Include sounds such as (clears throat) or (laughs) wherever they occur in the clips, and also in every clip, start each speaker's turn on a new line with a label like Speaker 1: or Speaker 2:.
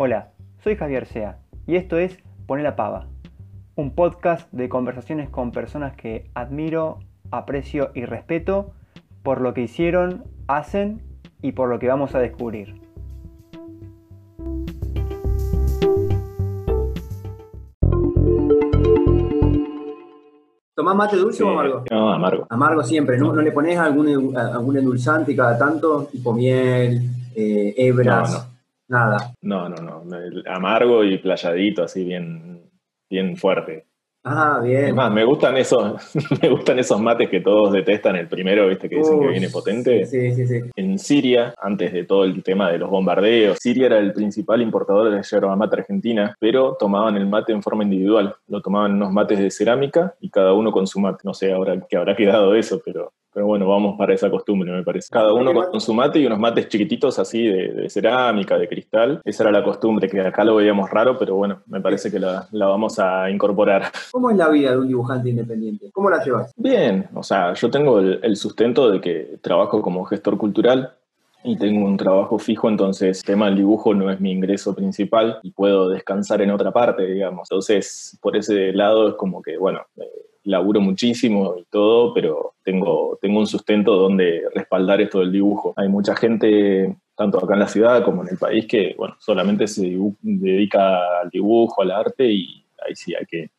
Speaker 1: Hola, soy Javier Sea y esto es Poner la Pava, un podcast de conversaciones con personas que admiro, aprecio y respeto por lo que hicieron, hacen y por lo que vamos a descubrir.
Speaker 2: ¿Tomás mate dulce o amargo?
Speaker 3: No, amargo.
Speaker 2: Amargo siempre, ¿no? ¿No le pones algún, algún endulzante cada tanto? Tipo miel, eh, hebras, nada.
Speaker 3: No, no, no. Amargo y playadito, así bien, bien fuerte.
Speaker 2: Ah, bien.
Speaker 3: Es más, me gustan esos, (laughs) me gustan esos mates que todos detestan. El primero, viste, que dicen que viene potente.
Speaker 2: Sí, sí, sí.
Speaker 3: En Siria, antes de todo el tema de los bombardeos, Siria era el principal importador de yerba mate argentina, pero tomaban el mate en forma individual. Lo tomaban en unos mates de cerámica y cada uno con su mate. No sé ahora qué habrá quedado eso, pero pero bueno, vamos para esa costumbre, me parece. Cada uno con su mate y unos mates chiquititos así de, cerámica, de cristal. Esa era la costumbre, que acá lo veíamos raro, pero bueno, me parece que la, vamos a incorporar.
Speaker 2: ¿Cómo es la vida de un dibujante independiente? ¿Cómo la llevas?
Speaker 3: Bien, o sea, yo tengo el, sustento de que trabajo como gestor cultural, y tengo un trabajo fijo, entonces el tema del dibujo no es mi ingreso principal y puedo descansar en otra parte, digamos. Entonces, por ese lado es como que, bueno, eh, laburo muchísimo y todo, pero tengo, tengo un sustento donde respaldar esto del dibujo. Hay mucha gente, tanto acá en la ciudad como en el país, que bueno, solamente se dedica al dibujo, al arte y ahí sí hay que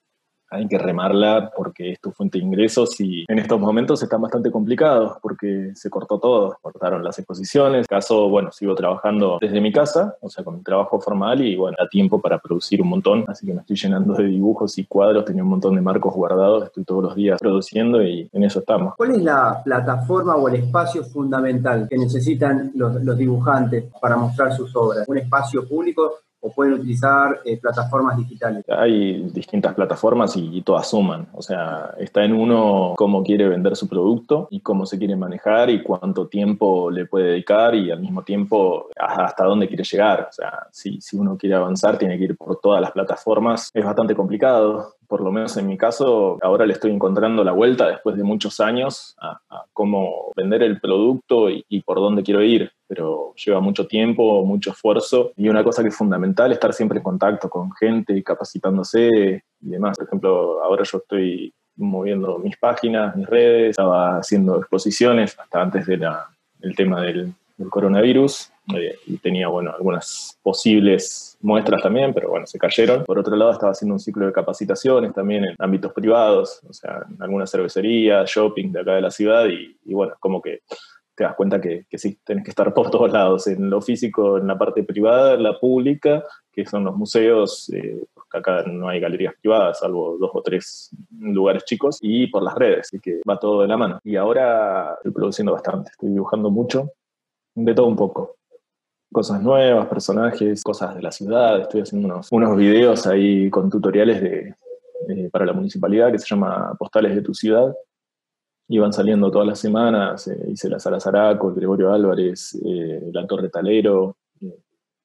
Speaker 3: hay que remarla porque es tu fuente de ingresos y en estos momentos están bastante complicados porque se cortó todo, cortaron las exposiciones. En caso, bueno, sigo trabajando desde mi casa, o sea, con mi trabajo formal y bueno, da tiempo para producir un montón, así que me estoy llenando de dibujos y cuadros, tenía un montón de marcos guardados, estoy todos los días produciendo y en eso estamos.
Speaker 2: ¿Cuál es la plataforma o el espacio fundamental que necesitan los, los dibujantes para mostrar sus obras? ¿Un espacio público o pueden utilizar eh, plataformas digitales?
Speaker 3: Hay distintas plataformas y, todas suman. O sea, está en uno cómo quiere vender su producto y cómo se quiere manejar y cuánto tiempo le puede dedicar y al mismo tiempo hasta dónde quiere llegar. O sea, si, si uno quiere avanzar, tiene que ir por todas las plataformas. Es bastante complicado por lo menos en mi caso, ahora le estoy encontrando la vuelta después de muchos años a, cómo vender el producto y, y, por dónde quiero ir, pero lleva mucho tiempo, mucho esfuerzo y una cosa que es fundamental, estar siempre en contacto con gente, capacitándose y demás. Por ejemplo, ahora yo estoy moviendo mis páginas, mis redes, estaba haciendo exposiciones hasta antes del tema del, del coronavirus eh, y tenía, bueno, algunas posibles muestras también, pero bueno, se cayeron. Por otro lado, estaba haciendo un ciclo de capacitaciones también en ámbitos privados, o sea, en alguna cervecería, shopping de acá de la ciudad y, y bueno, como que te das cuenta que, que, sí, tenés que estar por todos lados, en lo físico, en la parte privada, en la pública, que son los museos, eh, porque acá no hay galerías privadas, salvo dos o tres lugares chicos, y por las redes, así que va todo de la mano. Y ahora estoy produciendo bastante, estoy dibujando mucho, de todo un poco cosas nuevas, personajes, cosas de la ciudad. Estoy haciendo unos, unos videos ahí con tutoriales de, para la municipalidad que se llama Postales de tu ciudad. Y van saliendo todas las semanas. Eh, hice la Sala Zaraco, el Gregorio Álvarez, eh, la Torre Talero.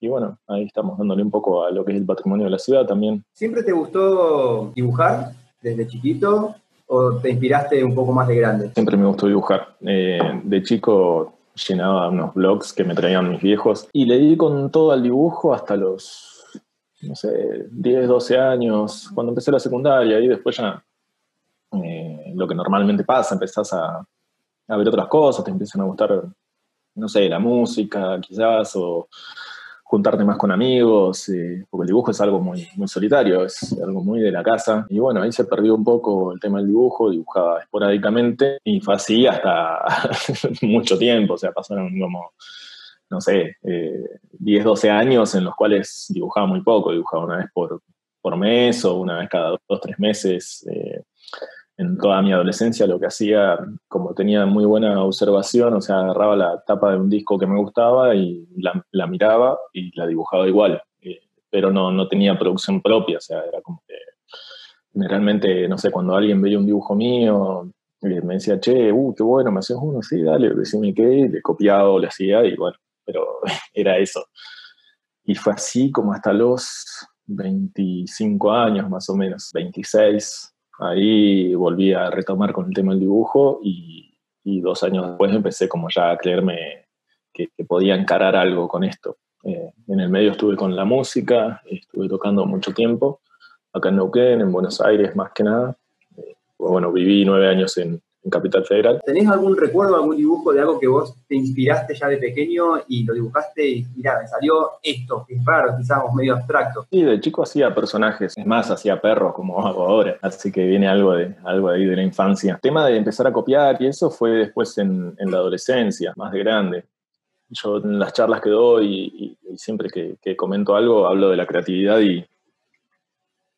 Speaker 3: y bueno, ahí estamos dándole un poco a lo que es el patrimonio de la ciudad también.
Speaker 2: ¿Siempre te gustó dibujar desde chiquito o te inspiraste un poco más de grande?
Speaker 3: Siempre me gustó dibujar. Eh, de chico llenaba unos blogs que me traían mis viejos y le di con todo al dibujo hasta los, no sé, 10, 12 años, cuando empecé la secundaria y después ya eh, lo que normalmente pasa, empezás a, ver otras cosas, te empiezan a gustar, no sé, la música quizás o juntarte más con amigos, eh, porque el dibujo es algo muy, muy solitario, es algo muy de la casa. Y bueno, ahí se perdió un poco el tema del dibujo, dibujaba esporádicamente y fue así hasta (laughs) mucho tiempo, o sea, pasaron como, no sé, 10, eh, 12 años en los cuales dibujaba muy poco, dibujaba una vez por, por mes o una vez cada dos, tres meses. Eh, en toda mi adolescencia lo que hacía, como tenía muy buena observación, o sea, agarraba la tapa de un disco que me gustaba y la, miraba y la dibujaba igual, eh, pero no, no tenía producción propia, o sea, era como que generalmente, no sé, cuando alguien veía un dibujo mío, eh, me decía, che, uh, qué bueno, me hacías uno, sí, dale, decime qué, le copiaba le hacía y bueno, pero (laughs) era eso. Y fue así como hasta los 25 años más o menos, 26, Ahí volví a retomar con el tema del dibujo y, dos años después empecé como ya a creerme que, podía encarar algo con esto. Eh, en el medio estuve con la música, estuve tocando mucho tiempo, acá en Neuquén, en Buenos Aires más que nada. Eh, bueno, viví nueve años en, en Capital Federal.
Speaker 2: ¿Tenés algún recuerdo, algún dibujo de algo que vos te inspiraste ya de pequeño y lo dibujaste y mira, me salió esto, que es raro, quizás medio abstracto?
Speaker 3: Sí, de chico hacía personajes, es más, hacía perros como (laughs) hago ahora, así que viene algo de algo ahí de la infancia. El tema de empezar a copiar y eso fue después en, la adolescencia, más de grande. Yo en las charlas que doy y, siempre que, que comento algo hablo de la creatividad y,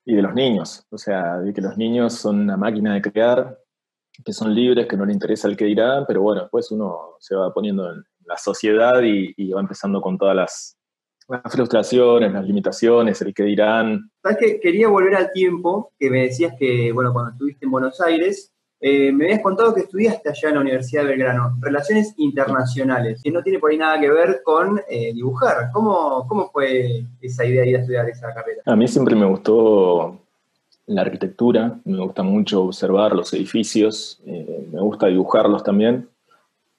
Speaker 3: y de los niños, o sea, de que los niños son una máquina de crear, que son libres, que no le interesa el que dirán, pero bueno, después uno se va poniendo en la sociedad y, va empezando con todas las, frustraciones, las limitaciones, el que dirán.
Speaker 2: ¿Sabes que Quería volver al tiempo que me decías que, bueno, cuando estuviste en Buenos Aires, eh, me habías contado que estudiaste allá en la Universidad de Belgrano, Relaciones Internacionales, que no tiene por ahí nada que ver con eh, dibujar. ¿Cómo, ¿Cómo fue esa idea de ir a estudiar esa carrera?
Speaker 3: A mí siempre me gustó la arquitectura, me gusta mucho observar los edificios, eh, me gusta dibujarlos también,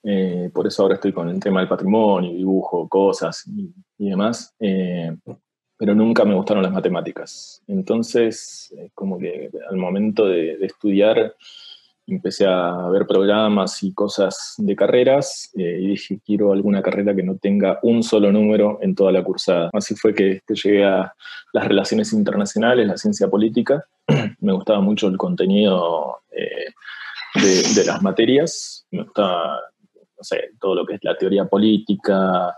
Speaker 3: eh, por eso ahora estoy con el tema del patrimonio, dibujo cosas y, demás, eh, pero nunca me gustaron las matemáticas. Entonces, como que al momento de estudiar, empecé a ver programas y cosas de carreras eh, y dije, quiero alguna carrera que no tenga un solo número en toda la cursada. Así fue que, llegué a las relaciones internacionales, la ciencia política. (clears throat) Me gustaba mucho el contenido eh, de, las materias, me gustaba, no sé, todo lo que es la teoría política,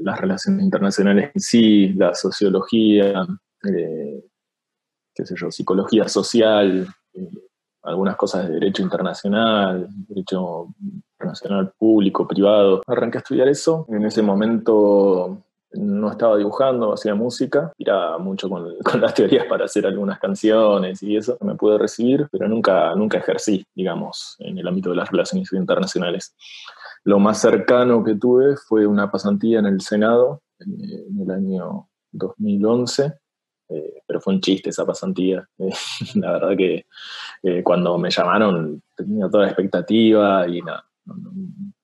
Speaker 3: las relaciones internacionales en sí, la sociología, eh, qué sé yo, psicología social, algunas cosas de derecho internacional, derecho internacional público, privado. Arranqué a estudiar eso. En ese momento no estaba dibujando, hacía música, tiraba mucho (laughs) con, las teorías para hacer algunas canciones y eso. Me pude recibir, pero nunca, nunca ejercí, digamos, en el ámbito de las relaciones internacionales. Lo más cercano que tuve fue una pasantía en el Senado en el año 2011 eh, pero fue un chiste esa pasantía. (laughs) Eh, la verdad que eh, cuando me llamaron tenía toda la expectativa y nada,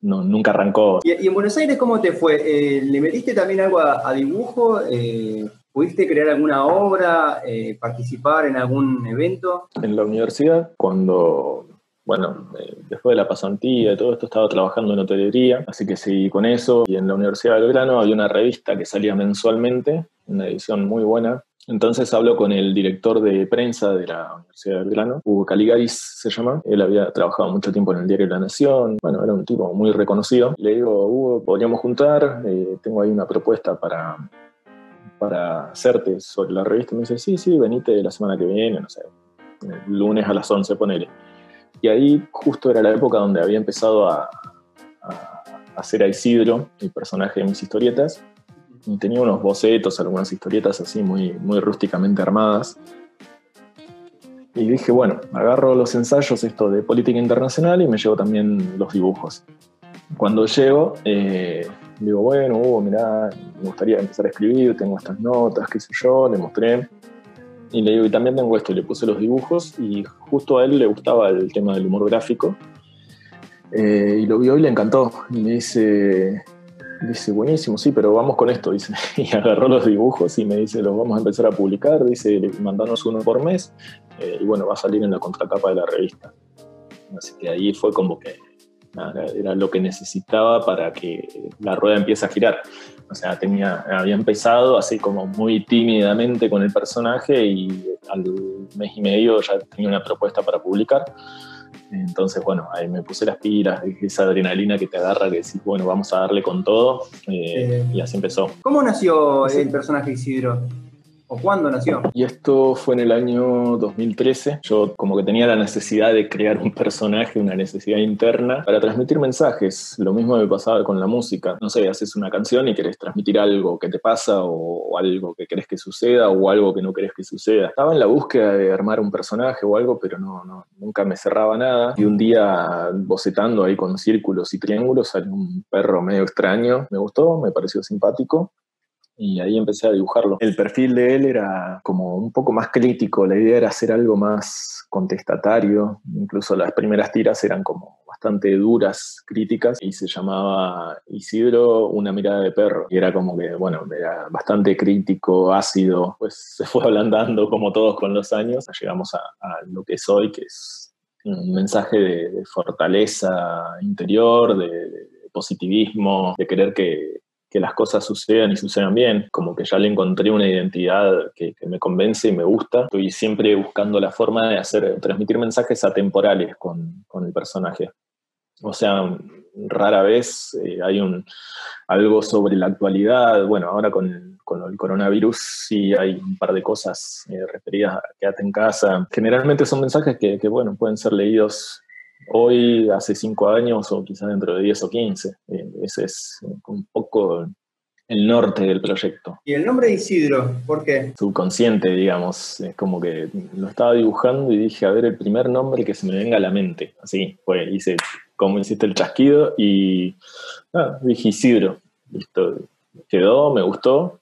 Speaker 3: no, nunca arrancó.
Speaker 2: ¿Y, en Buenos Aires cómo te fue? ¿Le metiste también algo a, dibujo? ¿Pudiste crear alguna obra, participar en algún evento?
Speaker 3: En la universidad, cuando bueno, después de la pasantía y todo esto, estaba trabajando en hotelería, así que seguí con eso. Y en la Universidad de Belgrano había una revista que salía mensualmente, una edición muy buena, entonces hablo con el director de prensa de la Universidad de Belgrano, Hugo Caligaris se llama. Él había trabajado mucho tiempo en el diario La Nación. Bueno, era un tipo muy reconocido. Le digo, Hugo, podríamos juntar. Eh, tengo ahí una propuesta para, para hacerte sobre la revista. Me dice, sí, sí, venite la semana que viene, lunes a las 11, ponele. Y ahí justo era la época donde había empezado a, a hacer a Isidro, el personaje de mis historietas tenía unos bocetos, algunas historietas así muy, muy rústicamente armadas. Y dije, bueno, agarro los ensayos esto de política internacional y me llevo también los dibujos. Cuando llego, eh, digo, bueno, Hugo, mirá, me gustaría empezar a escribir, tengo estas notas, qué sé yo, le mostré. Y le digo, y también tengo esto, y le puse los dibujos y justo a él le gustaba el tema del humor gráfico. Eh, y lo vio y le encantó. Y me dice, Dice, buenísimo, sí, pero vamos con esto, dice. (laughs) Y agarró los dibujos y me dice, los vamos a empezar a publicar, dice, mandanos uno por mes, eh, y bueno, va a salir en la contratapa de la revista. Así que ahí fue como que era lo que necesitaba para que la rueda empiece a girar. O sea, tenía, había empezado así como muy tímidamente con el personaje y al mes y medio ya tenía una propuesta para publicar. Entonces, bueno, ahí me puse las pilas, esa adrenalina que te agarra, que decís, bueno, vamos a darle con todo, eh, y así empezó.
Speaker 2: ¿Cómo nació el personaje Isidro? ¿O cuándo nació?
Speaker 3: Y esto fue en el año 2013. Yo como que tenía la necesidad de crear un personaje, una necesidad interna para transmitir mensajes. Lo mismo me pasaba con la música. No sé, haces una canción y querés transmitir algo que te pasa o, algo que querés que suceda o algo que no querés que suceda. Estaba en la búsqueda de armar un personaje o algo, pero no, no nunca me cerraba nada. Y un día bocetando ahí con círculos y triángulos salió un perro medio extraño. Me gustó, me pareció simpático y ahí empecé a dibujarlo. El perfil de él era como un poco más crítico, la idea era hacer algo más contestatario, incluso las primeras tiras eran como bastante duras, críticas, y se llamaba Isidro, una mirada de perro, y era como que, bueno, era bastante crítico, ácido, pues se fue (laughs) ablandando como todos con los años, llegamos a, lo que soy, que es un mensaje de, fortaleza interior, de positivismo, de querer que, que las cosas sucedan y sucedan bien, como que ya le encontré una identidad que, me convence y me gusta. Estoy siempre buscando la forma de hacer, transmitir mensajes atemporales con, con el personaje. O sea, rara vez eh, hay un, algo sobre la actualidad. Bueno, ahora con, el coronavirus sí hay un par de cosas eh, referidas a quédate en casa. Generalmente son mensajes que, que, bueno, pueden ser leídos hoy, hace cinco años o quizás dentro de diez o quince. Eh, ese es un poco el norte del proyecto.
Speaker 2: ¿Y el nombre de Isidro? ¿Por qué?
Speaker 3: Subconsciente, digamos. Es como que lo estaba dibujando y dije, a ver, el primer nombre que se me venga a la mente. Así, fue, hice como hiciste el chasquido y ah, dije Isidro. Listo, quedó, me gustó.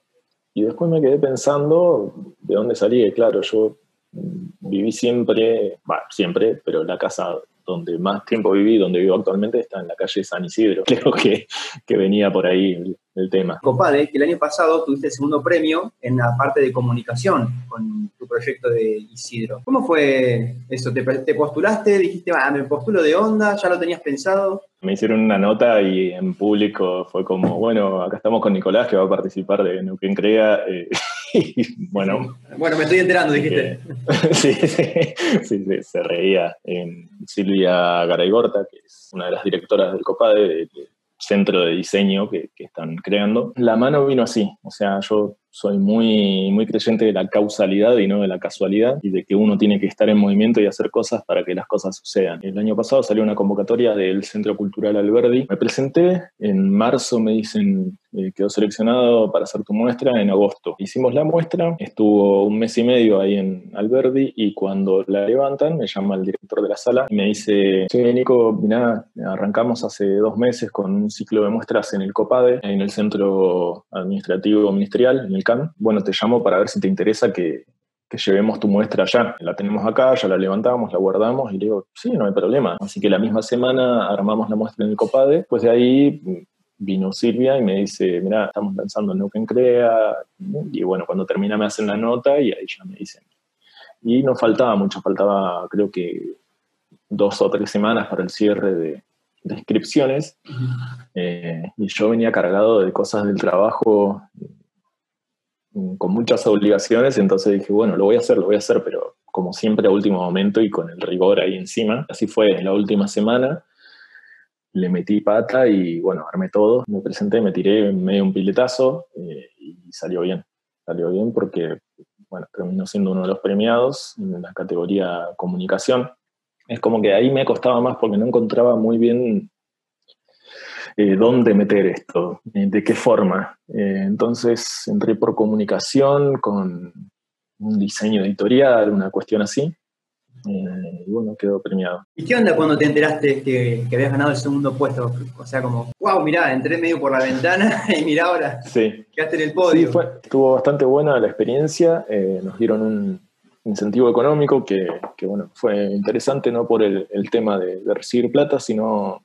Speaker 3: Y después me quedé pensando de dónde salí. Claro, yo viví siempre, bueno, siempre, pero la casa donde más tiempo viví, donde vivo actualmente, está en la calle San Isidro. (laughs) Creo que, que venía por ahí el, tema.
Speaker 2: Copade, que el año pasado tuviste el segundo premio en la parte de comunicación con tu proyecto de Isidro. ¿Cómo fue eso? ¿Te, te postulaste? ¿Dijiste, ah, me postulo de onda? ¿Ya lo tenías pensado?
Speaker 3: Me hicieron una nota y en público fue como, bueno, acá estamos con Nicolás que va a participar de Neuquén Crea. Eh, (laughs) (laughs) bueno.
Speaker 2: Bueno, me estoy enterando, dijiste. (laughs)
Speaker 3: sí, sí, sí, se reía. En Silvia Garaygorta, que es una de las directoras del COPADE, centro de diseño que, que, están creando. La mano vino así, o sea, yo soy muy, muy creyente de la causalidad y no de la casualidad y de que uno tiene que estar en movimiento y hacer cosas para que las cosas sucedan. El año pasado salió una convocatoria del Centro Cultural Alberdi. Me presenté, en marzo me dicen eh, quedó seleccionado para hacer tu muestra en agosto. Hicimos la muestra, estuvo un mes y medio ahí en Alberdi y cuando la levantan me llama el director de la sala y me dice, sí, Nico, mirá, arrancamos hace dos meses con un ciclo de muestras en el COPADE, en el Centro Administrativo Ministerial, en bueno, te llamo para ver si te interesa que, llevemos tu muestra allá. La tenemos acá, ya la levantamos, la guardamos y le digo, sí, no hay problema. Así que la misma semana armamos la muestra en el COPADE. Pues de ahí vino Silvia y me dice, mira, estamos pensando en Neuquén Crea. Y bueno, cuando termina me hacen la nota y ahí ya me dicen. Y no faltaba mucho, faltaba creo que dos o tres semanas para el cierre de, inscripciones. Eh, y yo venía cargado de cosas del trabajo con muchas obligaciones, entonces dije, bueno, lo voy a hacer, lo voy a hacer, pero como siempre a último momento y con el rigor ahí encima. Así fue la última semana, le metí pata y bueno, armé todo, me presenté, me tiré medio un piletazo eh, y salió bien. Salió bien porque, bueno, terminó siendo uno de los premiados en la categoría comunicación. Es como que ahí me costaba más porque no encontraba muy bien eh, dónde meter esto, eh, de qué forma. Eh, entonces entré por comunicación con un diseño editorial, una cuestión así. y bueno, quedó premiado.
Speaker 2: ¿Y qué onda cuando te enteraste que, que, habías ganado el segundo puesto? O sea, como, wow, mirá, entré medio por la ventana (laughs) y mirá ahora,
Speaker 3: sí.
Speaker 2: quedaste en el podio.
Speaker 3: Sí, fue, estuvo bastante buena la experiencia, nos dieron un incentivo económico que, que, bueno, fue interesante no por el, el tema de, de, recibir plata, sino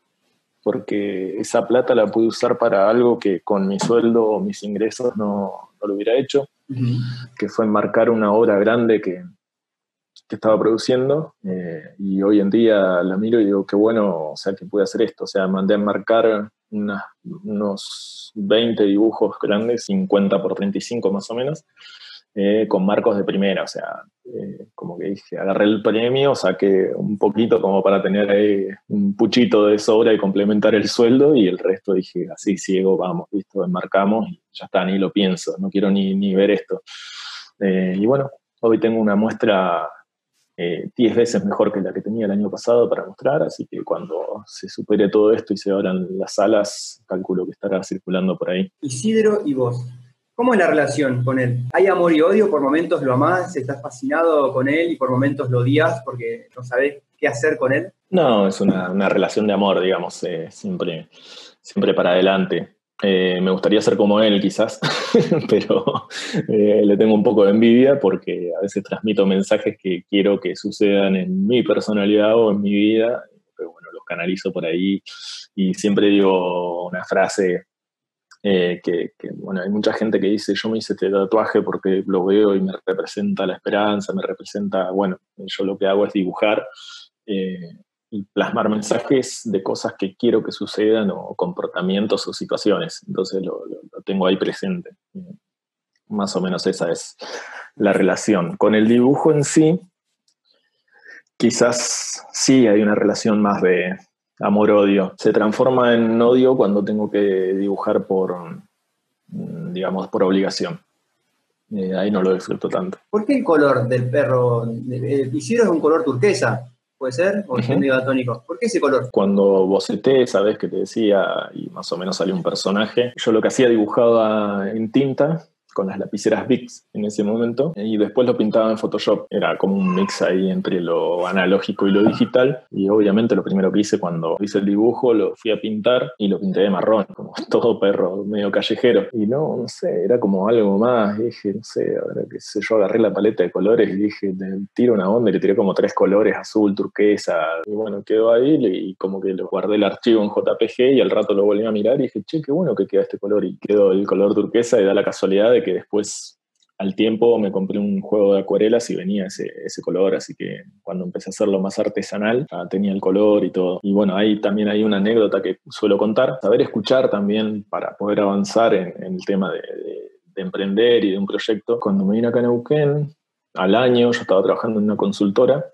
Speaker 3: porque esa plata la pude usar para algo que con mi sueldo o mis ingresos no, no lo hubiera hecho, que fue enmarcar una obra grande que, que estaba produciendo eh, y hoy en día la miro y digo, qué bueno, o sea, que pude hacer esto, o sea, mandé a enmarcar unos 20 dibujos grandes, 50 por 35 más o menos, eh, con marcos de primera, o sea, eh, como que dije, agarré el premio, saqué un poquito como para tener ahí un puchito de sobra y complementar el sueldo y el resto dije, así ciego, vamos, listo, enmarcamos y ya está, ni lo pienso, no quiero ni, ni ver esto. Eh, y bueno, hoy tengo una muestra 10 veces mejor que la que tenía el año pasado para mostrar, así que cuando se supere todo esto y se abran las salas, calculo que estará circulando por ahí.
Speaker 2: Isidro y vos, ¿Cómo es la relación con él? ¿Hay amor y odio? ¿Por momentos lo amás? ¿Estás fascinado con él y por momentos lo odias porque no sabes qué hacer con él?
Speaker 3: No, es una, relación de amor, digamos, eh, siempre, siempre para adelante. Eh, me gustaría ser como él quizás, (laughs) pero eh, le tengo un poco de envidia porque a veces transmito mensajes que quiero que sucedan en mi personalidad o en mi vida, pero bueno, los canalizo por ahí y siempre digo una frase eh, que, bueno, hay mucha gente que dice, yo me hice este tatuaje porque lo veo y me representa la esperanza, me representa, bueno, yo lo que hago es dibujar y plasmar mensajes de cosas que quiero que sucedan o comportamientos o situaciones. Entonces lo, tengo ahí presente. Más o menos esa es la relación. Con el dibujo en sí, quizás sí hay una relación más de amor-odio. Se transforma en odio cuando tengo que dibujar por, digamos, por obligación. Eh, ahí no lo disfruto tanto.
Speaker 2: ¿Por qué el color del perro? El es un color turquesa. ¿Puede ser? ¿O es medio atónico? ¿Por qué ese color?
Speaker 3: Cuando boceté, sabes que te decía, y más o menos salió un personaje, yo lo que hacía dibujaba en tinta con las lapiceras Bix en ese momento y después lo pintaba en Photoshop. Era como un mix ahí entre lo analógico y lo digital y obviamente lo primero que hice cuando hice el dibujo lo fui a pintar y lo pinté de marrón, como (laughs) todo perro medio callejero. Y no, no sé, era como algo más, dije, no sé, ahora que sé, yo agarré la paleta de colores y dije, tiro una onda y le tiré como tres colores, azul, turquesa, y bueno, quedó ahí y como que lo guardé el archivo en JPG y al rato lo volví a mirar y dije, che, qué bueno que queda este color y quedó el color turquesa y da la casualidad de que después al tiempo me compré un juego de acuarelas y venía ese, ese color, así que cuando empecé a hacerlo más artesanal, tenía el color y todo. Y bueno, ahí también hay una anécdota que suelo contar, saber escuchar también para poder avanzar en, el tema de, de, emprender y de un proyecto. Cuando me vine acá a Neuquén, al año yo estaba trabajando en una consultora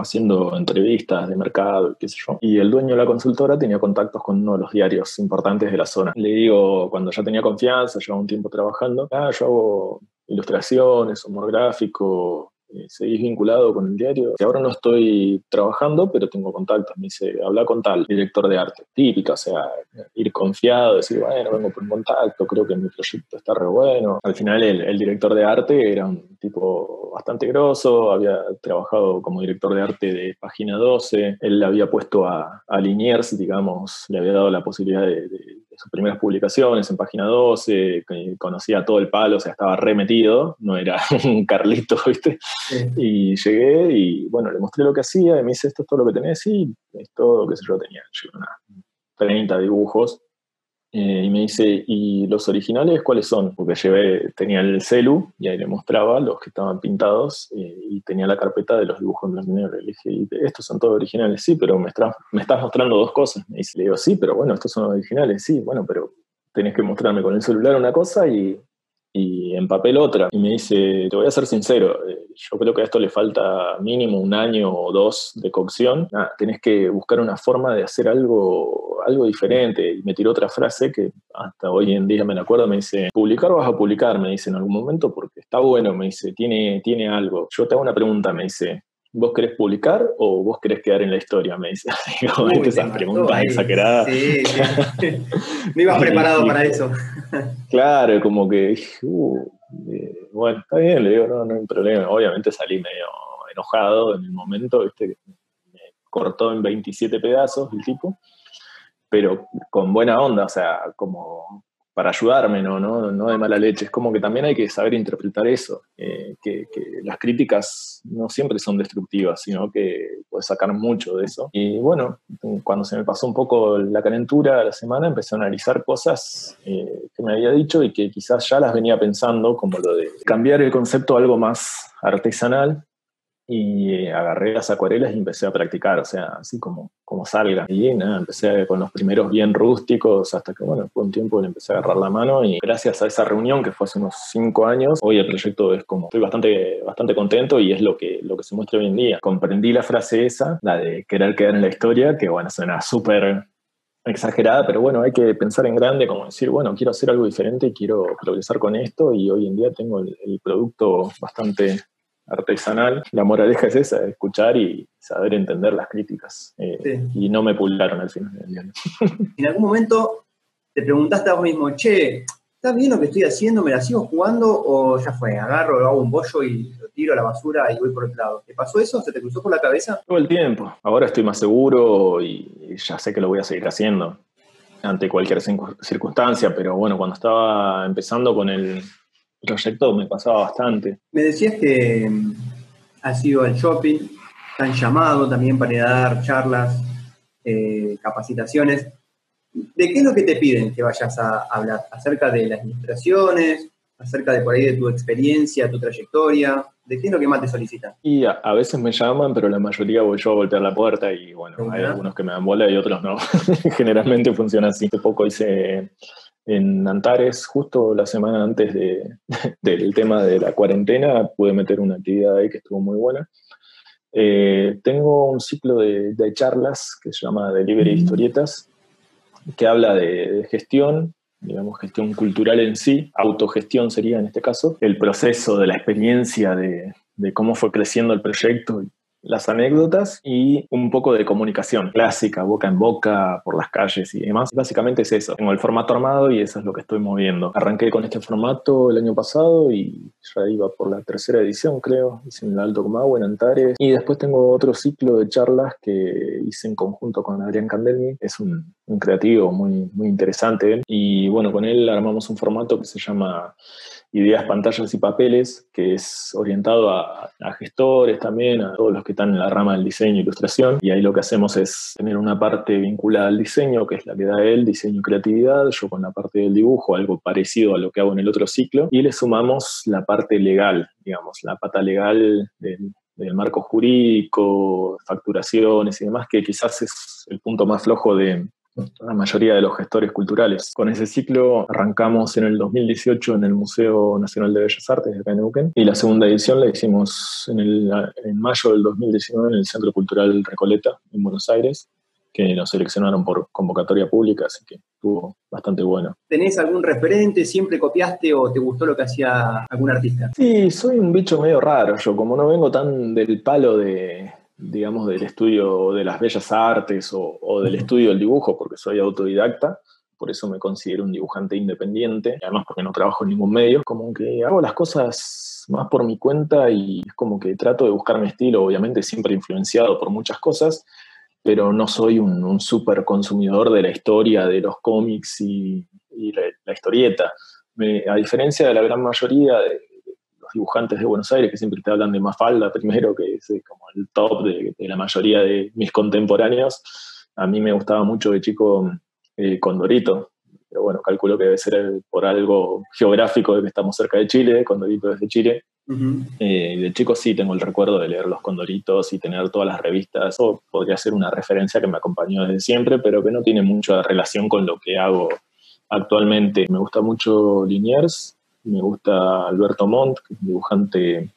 Speaker 3: haciendo entrevistas de mercado, qué sé yo. Y el dueño de la consultora tenía contactos con uno de los diarios importantes de la zona. Le digo, cuando ya tenía confianza, llevaba un tiempo trabajando, ah, yo hago ilustraciones, humor gráfico, eh, seguís vinculado con el diario. Que ahora no estoy trabajando, pero tengo contactos. Me dice, habla con tal, director de arte. Típica, o sea, ir confiado, decir, bueno, vengo por un contacto, creo que mi proyecto está re bueno. Al final, el, director de arte era un tipo bastante grosso, había trabajado como director de arte de Página 12. Él le había puesto a, a Liniers, digamos, le había dado la posibilidad de sus primeras publicaciones en página 12, conocía todo el palo, o sea, estaba remetido, no era (laughs) un Carlito, ¿viste? Y llegué y, bueno, le mostré lo que hacía y me dice, ¿esto es todo lo que tenés? Sí, es todo, qué sé yo, tenía una 30 dibujos eh, y me dice, ¿y los originales cuáles son? Porque llevé, tenía el celu y ahí le mostraba los que estaban pintados eh, y tenía la carpeta de los dibujos en blanco y negro. Le dije, ¿estos son todos originales? Sí, pero me, me estás mostrando dos cosas. Dice, le digo, sí, pero bueno, estos son originales. Sí, bueno, pero tenés que mostrarme con el celular una cosa y y en papel otra. Y me dice, te voy a ser sincero, eh, yo creo que a esto le falta mínimo un año o dos de cocción. tenés que buscar una forma de hacer algo, algo diferente. Y me tiró otra frase que hasta hoy en día me la acuerdo, me dice, publicar vas a publicar, me dice en algún momento, porque está bueno, me dice, tiene, tiene algo. Yo te hago una pregunta, me dice, ¿Vos querés publicar o vos querés quedar en la historia? Me dice. (laughs) Digo, esas preguntas exageradas. Sí,
Speaker 2: sí. (laughs) Me ibas (laughs) preparado para eso.
Speaker 3: claro, como que, uh, eh, bueno, está bien, le digo, no, no hay problema. Obviamente salí medio enojado en el momento, ¿viste? me cortó en 27 pedazos el tipo, pero con buena onda, o sea, como para ayudarme, ¿no? ¿no? No de mala leche. Es como que también hay que saber interpretar eso, eh, que, las críticas no siempre son destructivas, sino que puedes sacar mucho de eso. Y bueno, cuando se me pasó un poco la calentura la semana, empecé a analizar cosas eh, que me había dicho y que quizás ya las venía pensando, como lo de cambiar el concepto a algo más artesanal y eh, agarré las acuarelas y empecé a practicar, o sea, así como, como salga. Y nada, empecé con los primeros bien rústicos, hasta que, bueno, fue un tiempo que le empecé a agarrar la mano y gracias a esa reunión, que fue hace unos cinco años, hoy el proyecto es como, estoy bastante, bastante contento y es lo que, lo que se muestra hoy en día. Comprendí la frase esa, la de querer quedar en la historia, que bueno, suena súper exagerada, pero bueno, hay que pensar en grande, como decir, bueno, quiero hacer algo diferente y quiero progresar con esto y hoy en día tengo el, el producto bastante artesanal. La moraleja es esa, escuchar y saber entender las críticas. Eh, y no me publicaron al final del día. (laughs)
Speaker 2: En algún momento te preguntaste a vos mismo, che, ¿está bien lo que estoy haciendo? ¿Me la sigo jugando o ya fue? Agarro, lo hago un bollo y lo tiro a la basura y voy por el lado. ¿Te pasó eso? ¿Se te cruzó por la cabeza?
Speaker 3: Todo el tiempo. Ahora estoy más seguro y ya sé que lo voy a seguir haciendo. ante cualquier circunstancia, pero bueno, cuando estaba empezando con el proyecto me pasaba bastante.
Speaker 2: Me decías que mm, has ido al shopping, te han llamado también para dar charlas, eh, capacitaciones. ¿De qué es lo que te piden que vayas a hablar? ¿Acerca de las ilustraciones? ¿Acerca de por ahí de tu experiencia, tu trayectoria? ¿De qué es lo que más te solicitan?
Speaker 3: Y a, veces me llaman, pero la mayoría voy yo a golpear la puerta y bueno, hay algunos que me dan bola y otros no. (laughs) Generalmente funciona así. Hace poco hice en Antares, justo la semana antes de, (laughs) del tema de la cuarentena, pude meter una actividad ahí que estuvo muy buena. Eh, tengo un ciclo de, charlas que se llama Delivery Historietas, que habla de, gestión, digamos, gestión cultural en sí, autogestión sería en este caso, el proceso de la experiencia de, de cómo fue creciendo el proyecto las anécdotas y un poco de comunicación clásica, boca en boca, por las calles y demás. Básicamente es eso. Tengo el formato armado y eso es lo que estoy moviendo. Arranqué con este formato el año pasado y ya iba por la tercera edición, creo. Hice en el Alto Comahue, en Antares. Y después tengo otro ciclo de charlas que hice en conjunto con Adrián Candelmi. Es un, un creativo muy, muy interesante. Y bueno, con él armamos un formato que se llama ideas, pantallas y papeles, que es orientado a, gestores también, a todos los que están en la rama del diseño e ilustración. Y ahí lo que hacemos es tener una parte vinculada al diseño, que es la que da él, diseño y creatividad, yo con la parte del dibujo, algo parecido a lo que hago en el otro ciclo, y le sumamos la parte legal, digamos, la pata legal del, del marco jurídico, facturaciones y demás, que quizás es el punto más flojo de, la mayoría de los gestores culturales. Con ese ciclo arrancamos en el 2018 en el Museo Nacional de Bellas Artes de acá y la segunda edición la hicimos en, el, en mayo del 2019 en el Centro Cultural Recoleta en Buenos Aires que nos seleccionaron por convocatoria pública, así que estuvo bastante bueno.
Speaker 2: ¿Tenés algún referente? ¿Siempre copiaste o te gustó lo que hacía algún artista?
Speaker 3: Sí, soy un bicho medio raro yo, como no vengo tan del palo de, digamos, del estudio de las bellas artes o, del estudio del dibujo, porque soy autodidacta, por eso me considero un dibujante independiente, además porque no trabajo en ningún medio, como que hago las cosas más por mi cuenta y es como que trato de buscar mi estilo, obviamente siempre influenciado por muchas cosas, pero no soy un, un súper consumidor de la historia, de los cómics y, la, historieta. a diferencia de la gran mayoría de, dibujantes de Buenos Aires que siempre te hablan de Mafalda primero, que es eh, como el top de, la mayoría de mis contemporáneos. A mí me gustaba mucho de chico eh, Condorito, pero bueno, calculo que debe ser por algo geográfico de que estamos cerca de Chile, Condorito desde Chile. Eh, de chico sí tengo el recuerdo de leer los Condoritos y tener todas las revistas. Eso podría ser una referencia que me acompañó desde siempre, pero que no tiene mucha relación con lo que hago actualmente. Me gusta mucho Liniers, me gusta Alberto Montt, que es un dibujante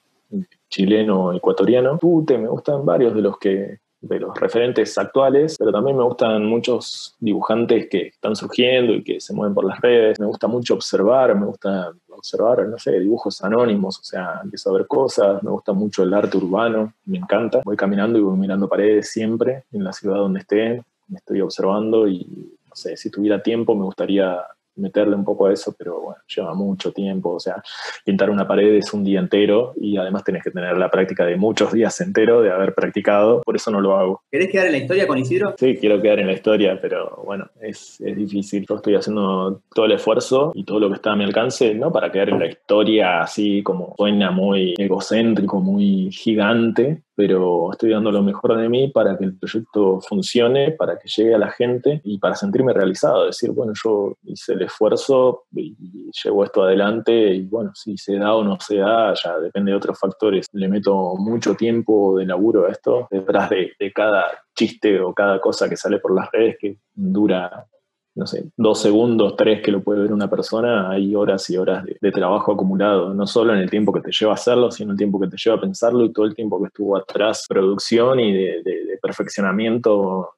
Speaker 3: chileno ecuatoriano. Pute, me gustan varios de los que de los referentes actuales, pero también me gustan muchos dibujantes que están surgiendo y que se mueven por las redes. Me gusta mucho observar, me gusta observar, no sé, dibujos anónimos, o sea, empiezo a ver cosas, me gusta mucho el arte urbano, me encanta. Voy caminando y voy mirando paredes siempre en la ciudad donde esté, me estoy observando y, no sé, si tuviera tiempo me gustaría meterle un poco a eso, pero bueno, lleva mucho tiempo. O sea, pintar una pared es un día entero y además tenés que tener la práctica de muchos días enteros de haber practicado, por eso no lo hago.
Speaker 2: ¿Querés quedar en la historia con Isidro?
Speaker 3: Sí, quiero quedar en la historia, pero bueno, es, es difícil. Yo estoy haciendo todo el esfuerzo y todo lo que está a mi alcance, ¿no? Para quedar en la historia así como suena muy egocéntrico, muy gigante, pero estoy dando lo mejor de mí para que el proyecto funcione, para que llegue a la gente y para sentirme realizado, decir, bueno, yo hice el esfuerzo y llevo esto adelante y bueno, si se da o no se da, ya depende de otros factores. Le meto mucho tiempo de laburo a esto, detrás de, cada chiste o cada cosa que sale por las redes que dura no sé, dos segundos, tres que lo puede ver una persona, hay horas y horas de, trabajo acumulado, no solo en el tiempo que te lleva a hacerlo, sino el tiempo que te lleva a pensarlo y todo el tiempo que estuvo atrás, producción y de, perfeccionamiento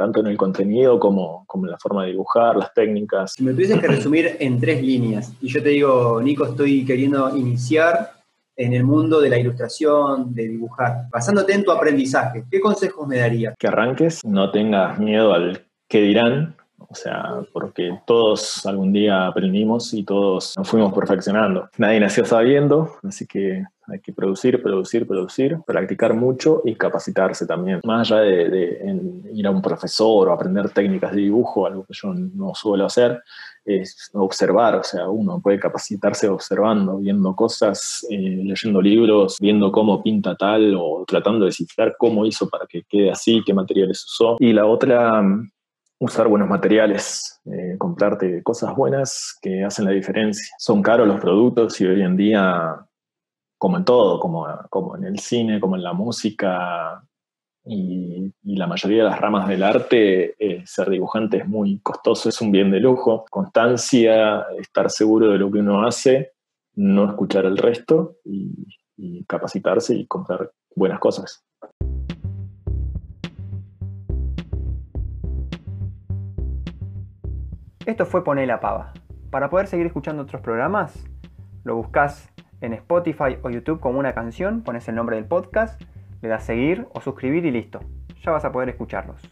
Speaker 3: tanto en el contenido como, como, en la forma de dibujar, las técnicas.
Speaker 2: Si me tuvieses que resumir en tres líneas, y yo te digo, Nico, estoy queriendo iniciar en el mundo de la ilustración, de dibujar, basándote en tu aprendizaje, ¿qué consejos me darías?
Speaker 3: Que arranques, no tengas miedo al que dirán, O sea, porque todos algún día aprendimos y todos nos fuimos perfeccionando. Nadie nació sabiendo, así que hay que producir, producir, producir, practicar mucho y capacitarse también. Más allá de, ir a un profesor o aprender técnicas de dibujo, algo que yo no suelo hacer, es observar, o sea, uno puede capacitarse observando, viendo cosas, eh, leyendo libros, viendo cómo pinta tal o tratando de descifrar cómo hizo para que quede así, qué materiales usó. Y la otra, usar buenos materiales, eh, comprarte cosas buenas que hacen la diferencia. Son caros los productos y hoy en día, como en todo, como, en el cine, como en la música, y, la mayoría de las ramas del arte, eh, ser dibujante es muy costoso, es un bien de lujo. Constancia, estar seguro de lo que uno hace, no escuchar el resto y capacitarse y comprar buenas cosas.
Speaker 1: Esto fue Poné la Pava. Para poder seguir escuchando otros programas, lo buscas en Spotify o YouTube como una canción, pones el nombre del podcast le das seguir o suscribir y listo. Ya vas a poder escucharlos.